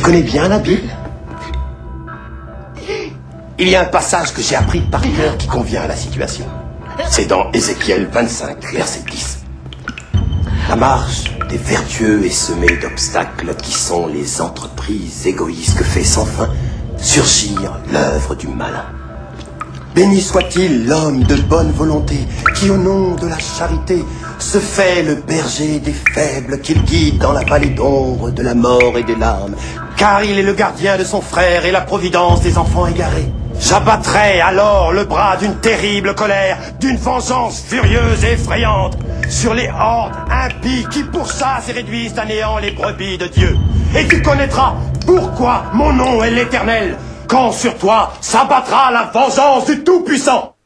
Tu connais bien la Bible? Il y a un passage que j'ai appris par cœur qui convient à la situation. C'est dans Ézéchiel 25, verset 10. La marche des vertueux est semée d'obstacles qui sont les entreprises égoïstes que fait sans fin surgir l'œuvre du malin. Béni soit-il l'homme de bonne volonté qui, au nom de la charité, se fait le berger des faibles qu'il guide dans la vallée d'ombre de la mort et des larmes, car il est le gardien de son frère et la providence des enfants égarés. J'abattrai alors le bras d'une terrible colère, d'une vengeance furieuse et effrayante, sur les hordes impies qui pourchassent et réduisent à néant les brebis de Dieu. Et tu connaîtras pourquoi mon nom est l'éternel, quand sur toi s'abattra la vengeance du Tout-Puissant.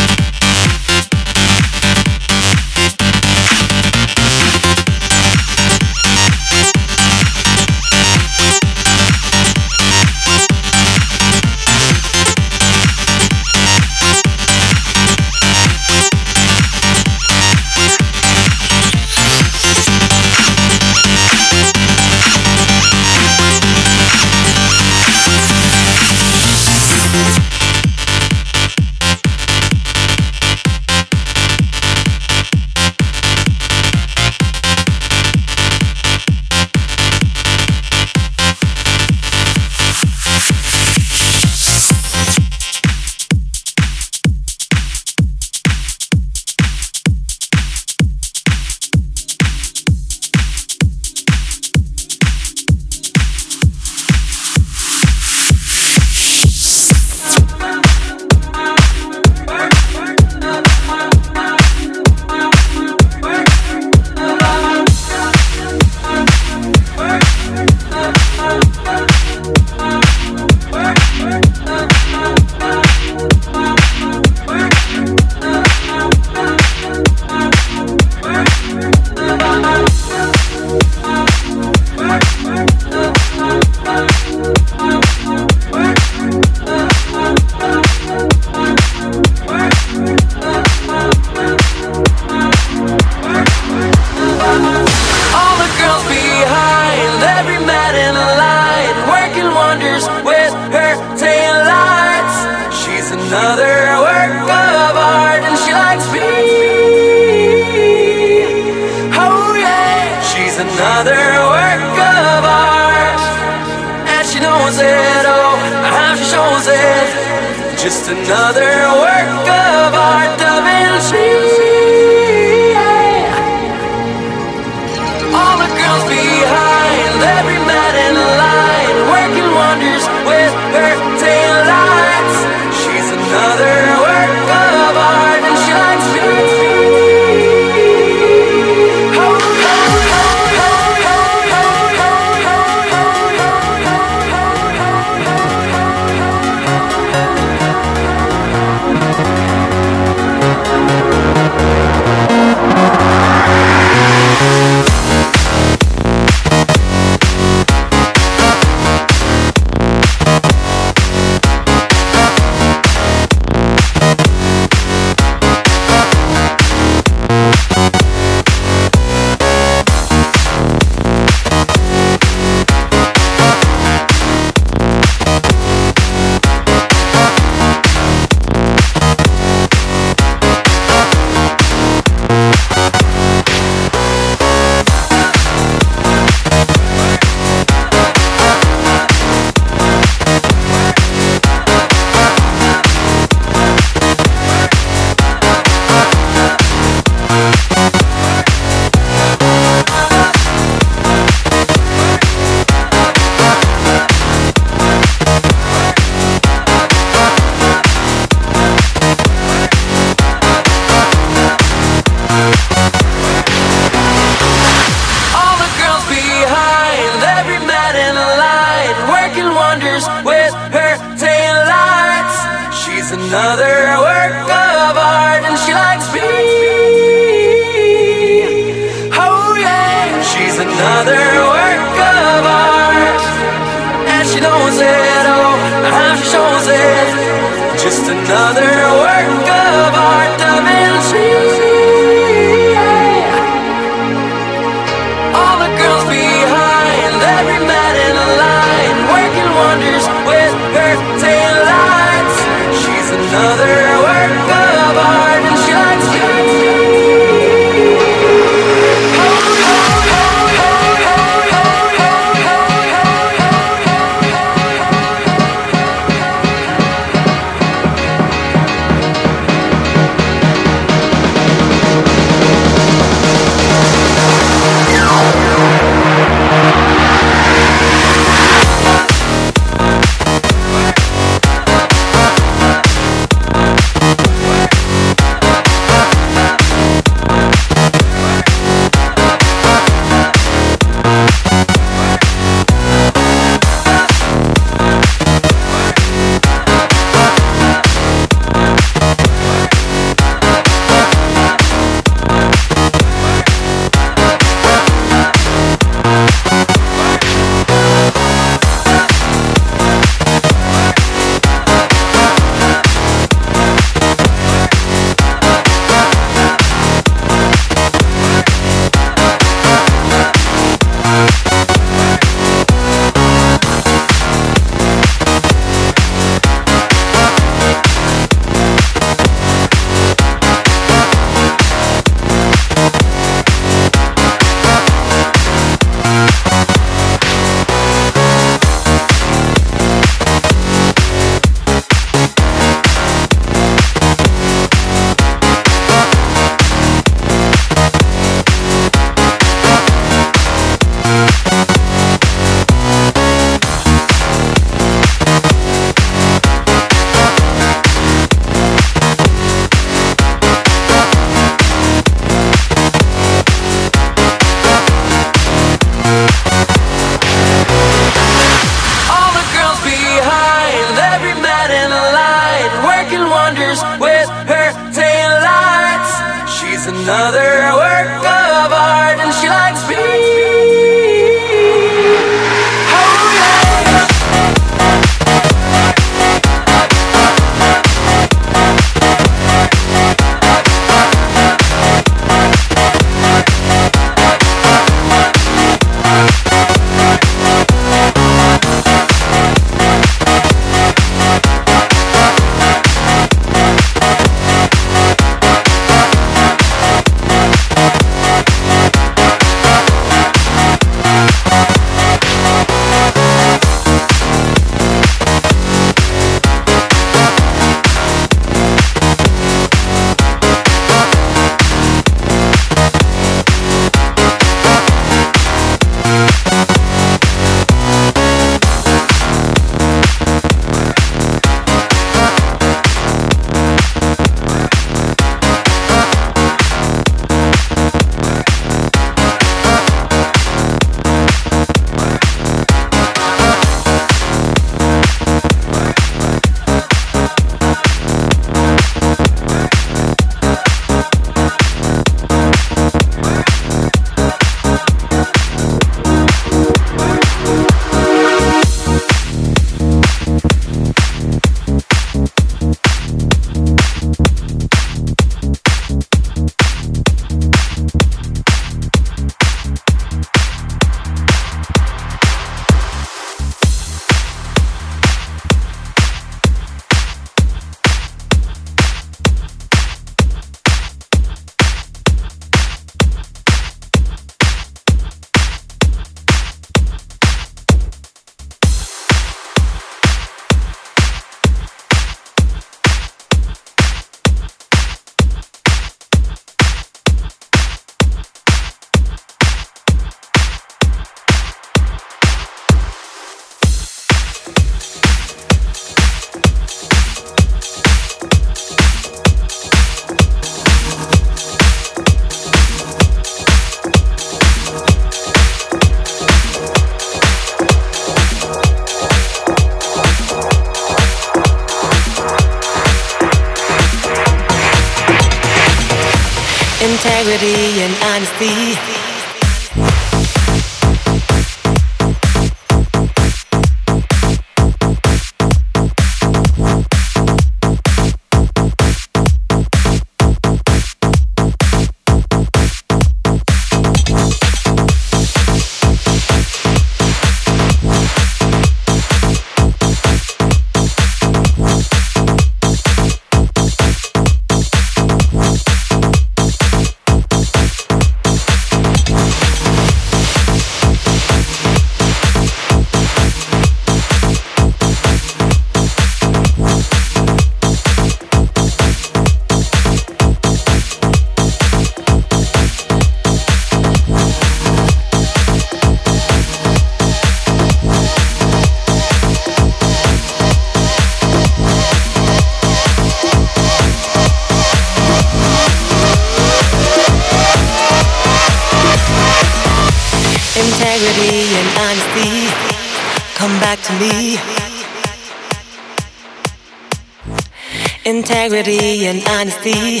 Integrity and honesty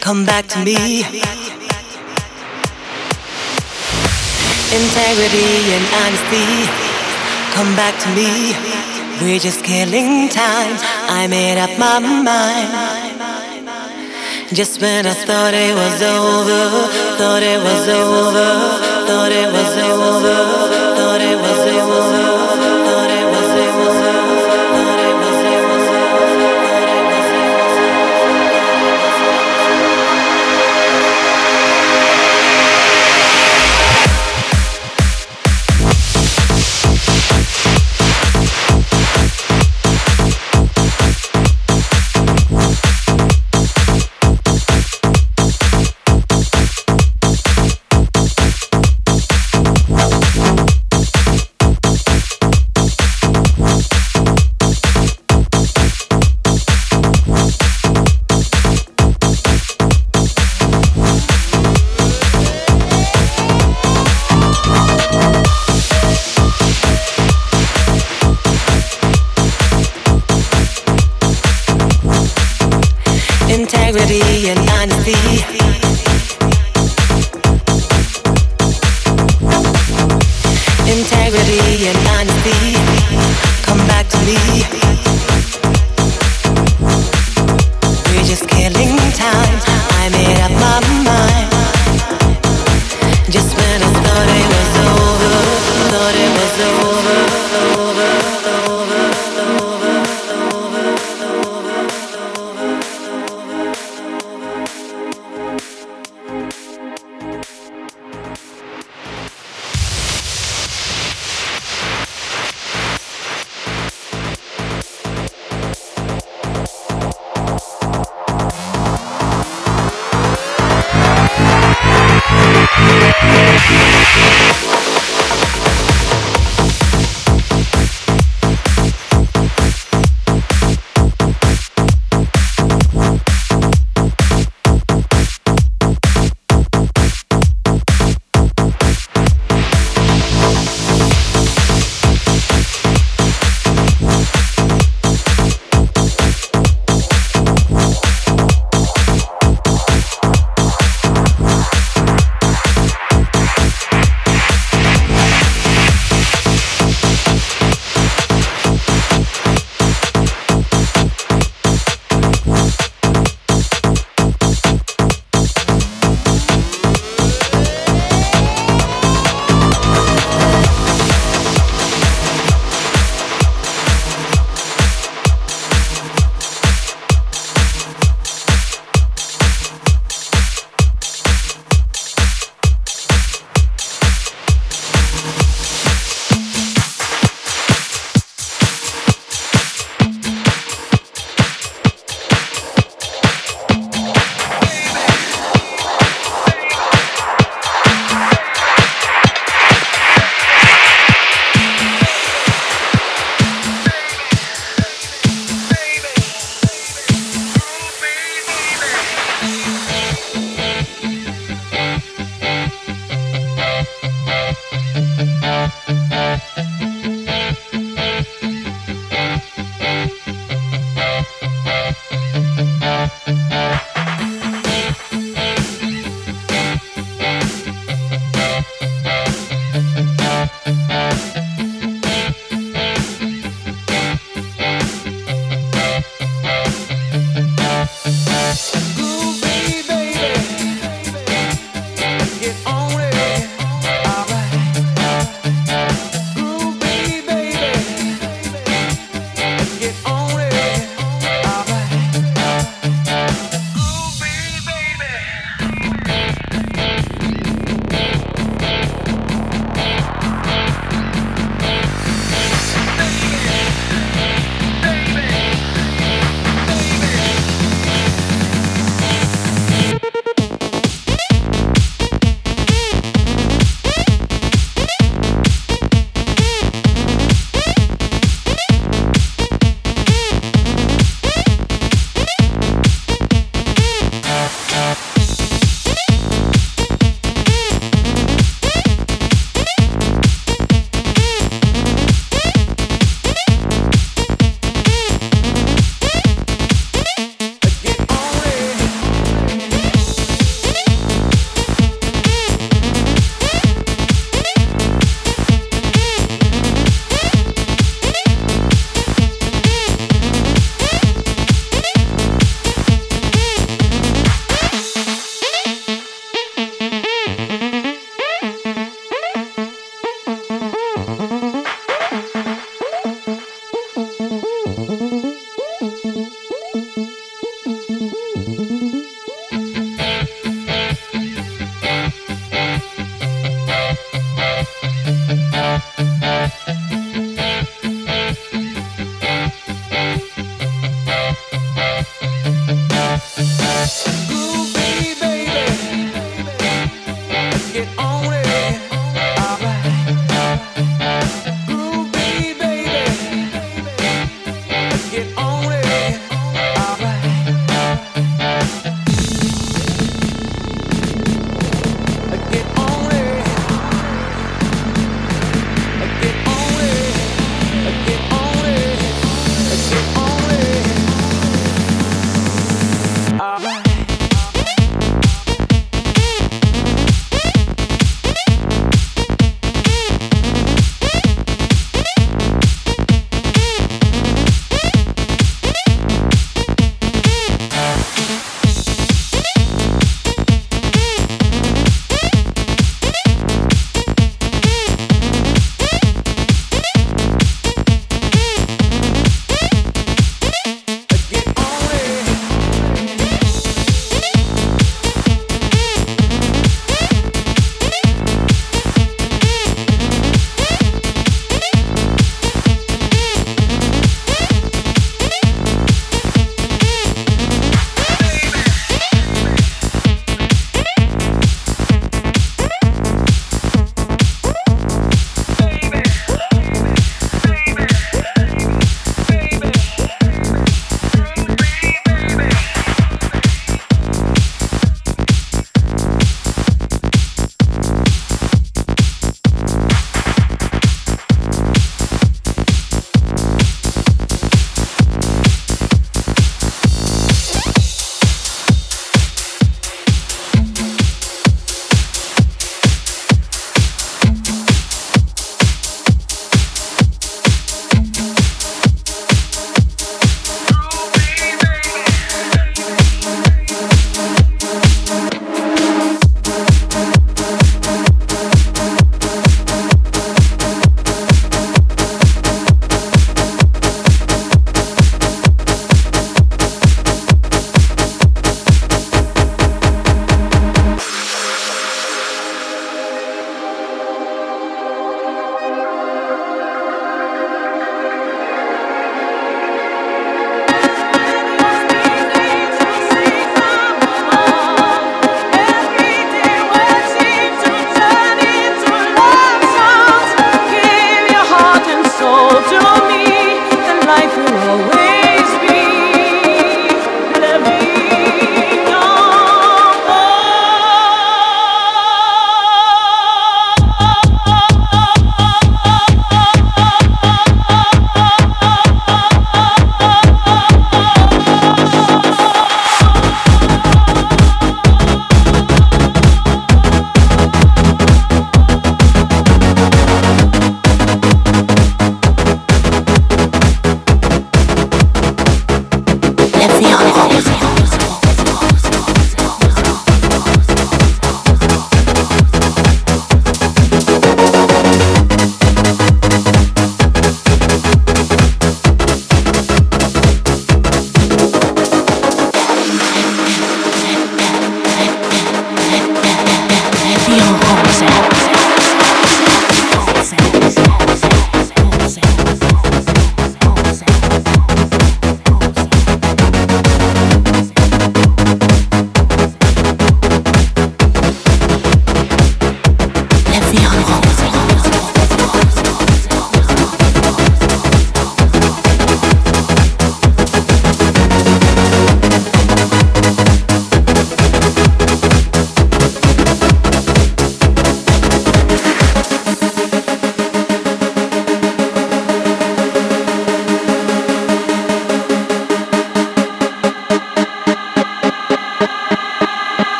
come back to me. Integrity and honesty come back to me. We're just killing time. I made up my mind. Just when I thought it was over, thought it was over, thought it was over, thought it was over. Time.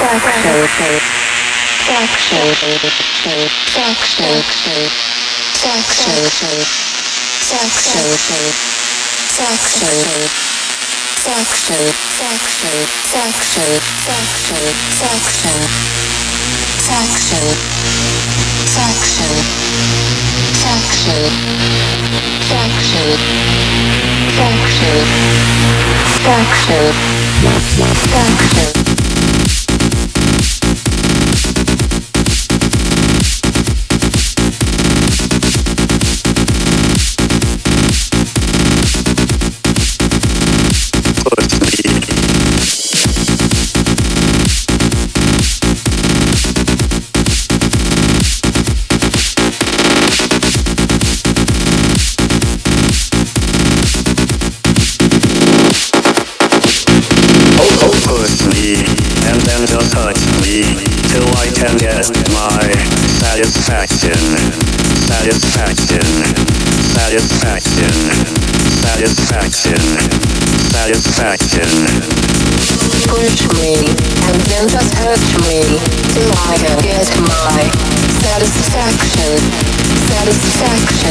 Suction. Suction. Suction. Suction. todo esto.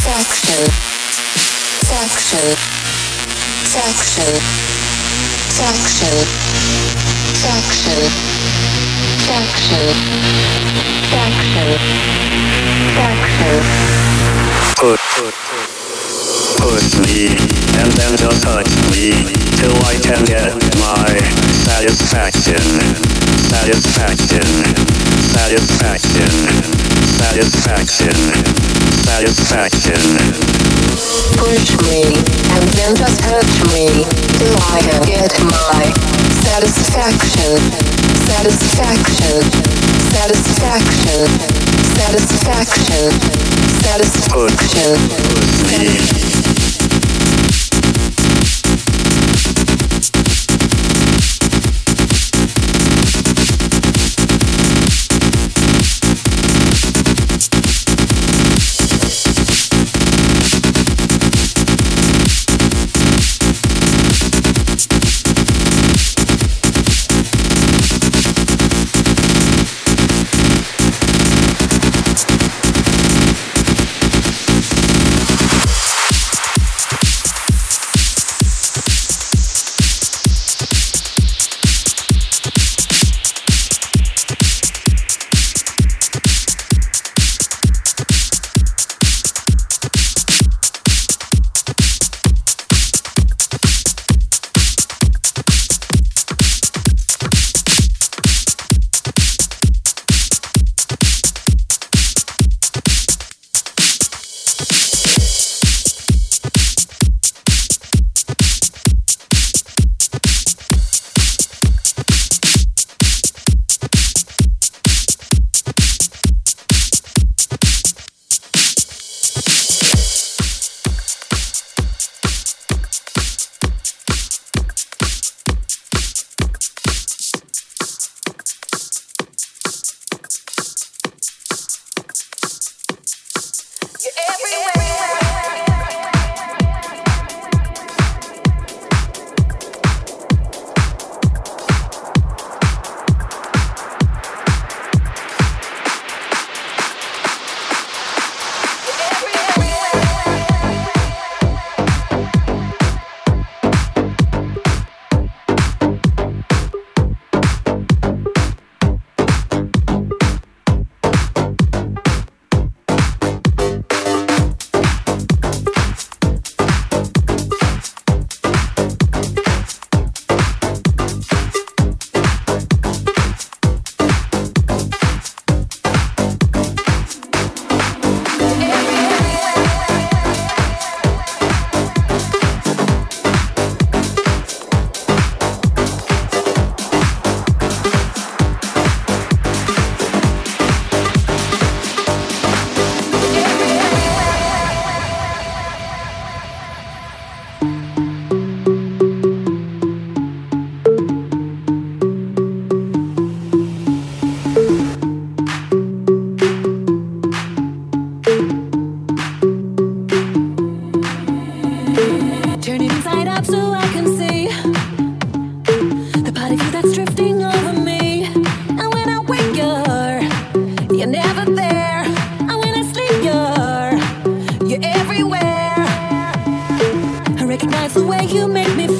Section. Section. Section. Me, and then just me, till I can get my satisfaction. Satisfaction. Satisfaction. Satisfaction. Satisfaction. Push me, and then just touch me, till I can get my satisfaction. Satisfaction. Satisfaction. Satisfaction. Satisfaction. Push That's the way you make me feel.